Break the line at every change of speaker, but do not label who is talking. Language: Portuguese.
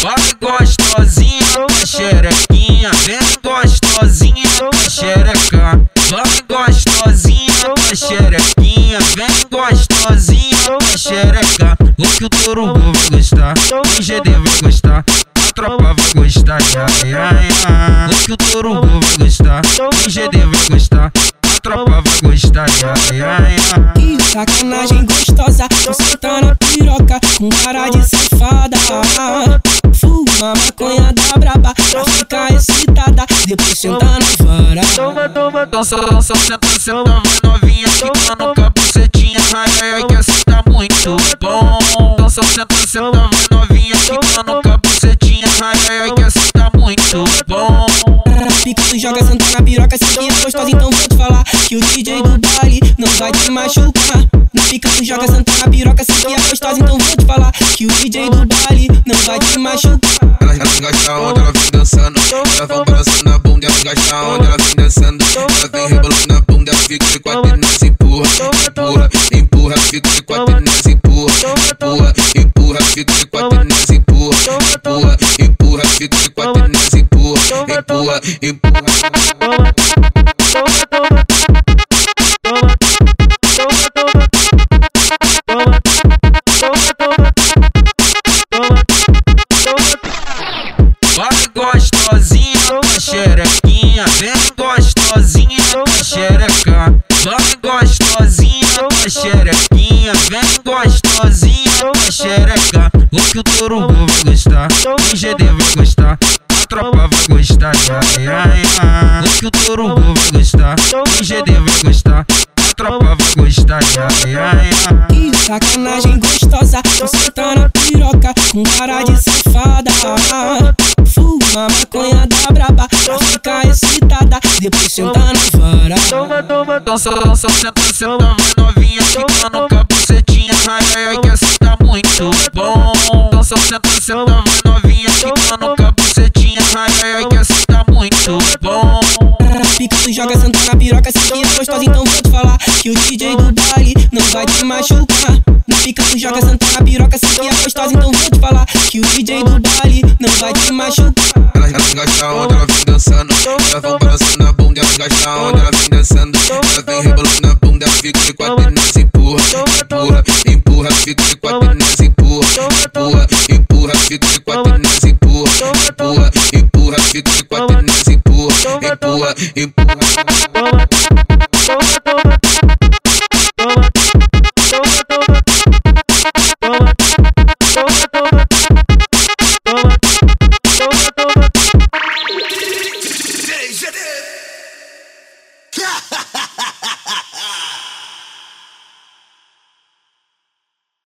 Vai gostosinha, xerequinha, vem gostosinha, xereca. Vai gostosinha, xerequinha, vem gostosinha, xereca. O que o Torugo vai gostar, o GD vai gostar. a Tropa vai gostar, ai, ai, ai. O que o Torugo vai gostar, o GD vai gostar a tropa vai gostar, ai, ai, ai.
Que sacanagem gostosa, tô tá na piroca, com cara de Fuma maconha da braba pra ficar excitada, depois senta na vara.
Toma, toma,
Dança, dança, senta, senta, vai novinha, ficando capucetinha, ai, ai, ai, que assim tá muito bom. Dança, senta, senta, vai novinha, ficando capucetinha, ai, ai, ai, que assim tá muito bom.
Fica tu joga senta na piroca, se que é gostosa, então vou te falar que o DJ do baile não vai te machucar. Não fica tu joga senta na piroca, se que é gostosa, então vou te falar que o DJ do baile não vai te machucar.
Ela, ela onde ela vem dançando. Ela vem balançando na bunda, ela engaja onde ela vem dançando. Ela vem rebolando na bunda, ela fica de quatro e nós empurra, empurra, empurra, fica de quatro e nós empurra, empurra, empurra, fica de quatro e nós empurra, empurra, empurra, fica de quatro e nós empurra, empurra, empurra.
Xerequinha, vem gostosinha pra xereca. O que o Torugo vai gostar, o GD vai gostar, a tropa vai gostar, ai, ai, ai. O que o Torugo vai gostar, o GD vai gostar, a tropa vai gostar, ai, ai, ai.
Que sacanagem gostosa, você tá na piroca com cara de safada. Fuma maconha da braba pra ficar excitada, depois senta na vara.
toma, toma,
Dança, dança, senta, senta, vai novinha, ficando capucetinha, ai, ai, ai, que assim tá muito bom. Dança, senta, senta, vai novinha, ficando capucetinha, ai, ai, ai, que assim tá muito bom.
Fica tu joga senta na piroca, se que é gostosa, então vou te falar que o DJ do baile não vai te machucar. Fica tu joga senta na piroca, se que é gostosa, então vou te falar que o DJ do baile não vai te machucar.
Fica de quatro nós empurra, empurra, empurra, fica de quatro nós empurra, empurra, empurra, fica de quatro nós empurra, empurra, empurra.